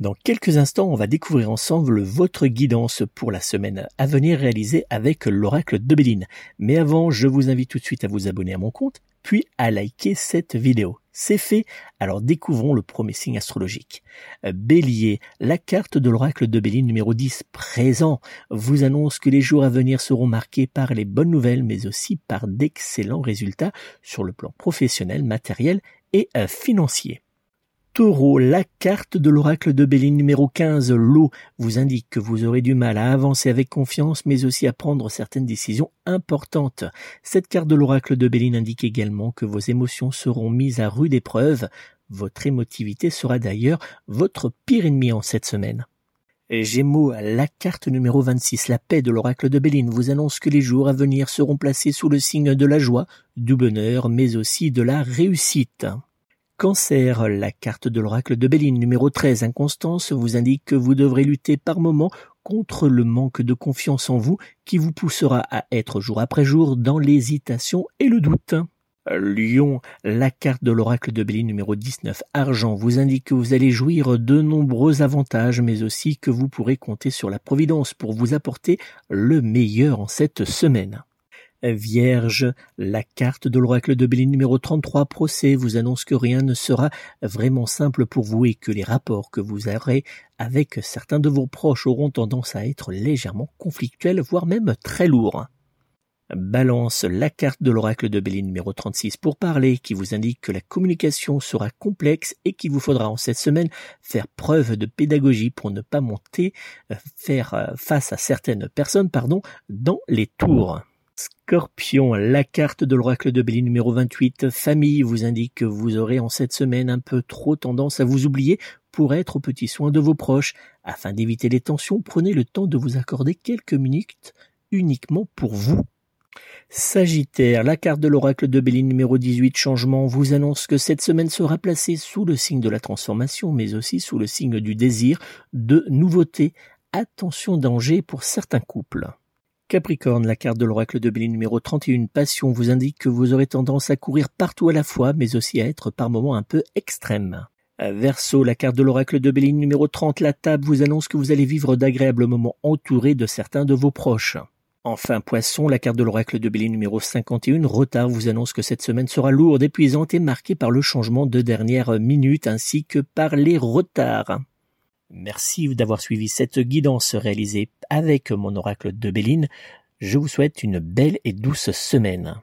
Dans quelques instants, on va découvrir ensemble votre guidance pour la semaine à venir réalisée avec l'oracle de Béline. Mais avant, je vous invite tout de suite à vous abonner à mon compte, puis à liker cette vidéo. C'est fait, alors découvrons le premier signe astrologique. Bélier, la carte de l'oracle de Béline numéro 10 présent vous annonce que les jours à venir seront marqués par les bonnes nouvelles mais aussi par d'excellents résultats sur le plan professionnel, matériel et euh, financier. Taureau, la carte de l'oracle de Béline numéro 15, l'eau, vous indique que vous aurez du mal à avancer avec confiance, mais aussi à prendre certaines décisions importantes. Cette carte de l'oracle de Béline indique également que vos émotions seront mises à rude épreuve. Votre émotivité sera d'ailleurs votre pire ennemi en cette semaine. Gémeaux, la carte numéro 26, la paix de l'oracle de Béline, vous annonce que les jours à venir seront placés sous le signe de la joie, du bonheur, mais aussi de la réussite. Cancer, la carte de l'oracle de Béline numéro 13, inconstance, vous indique que vous devrez lutter par moments contre le manque de confiance en vous qui vous poussera à être jour après jour dans l'hésitation et le doute. Lion, la carte de l'oracle de Béline numéro 19, argent, vous indique que vous allez jouir de nombreux avantages, mais aussi que vous pourrez compter sur la providence pour vous apporter le meilleur en cette semaine. Vierge, la carte de l'oracle de Béline numéro 33 procès vous annonce que rien ne sera vraiment simple pour vous et que les rapports que vous aurez avec certains de vos proches auront tendance à être légèrement conflictuels, voire même très lourds. Balance la carte de l'oracle de Béline numéro 36 pour parler qui vous indique que la communication sera complexe et qu'il vous faudra en cette semaine faire preuve de pédagogie pour ne pas monter, euh, faire euh, face à certaines personnes, pardon, dans les tours. Scorpion, la carte de l'oracle de Béline numéro 28, famille, vous indique que vous aurez en cette semaine un peu trop tendance à vous oublier pour être aux petits soins de vos proches. Afin d'éviter les tensions, prenez le temps de vous accorder quelques minutes uniquement pour vous. Sagittaire, la carte de l'oracle de Béline numéro 18, changement, vous annonce que cette semaine sera placée sous le signe de la transformation, mais aussi sous le signe du désir de nouveauté. Attention danger pour certains couples. Capricorne, la carte de l'oracle de Béline numéro 31, Passion, vous indique que vous aurez tendance à courir partout à la fois, mais aussi à être par moments un peu extrême. Verseau, la carte de l'oracle de Béline numéro 30, La Table, vous annonce que vous allez vivre d'agréables moments entourés de certains de vos proches. Enfin, Poisson, la carte de l'oracle de Béline numéro 51, Retard, vous annonce que cette semaine sera lourde, épuisante et marquée par le changement de dernière minute ainsi que par les retards. Merci d'avoir suivi cette guidance réalisée avec mon oracle de Béline. Je vous souhaite une belle et douce semaine.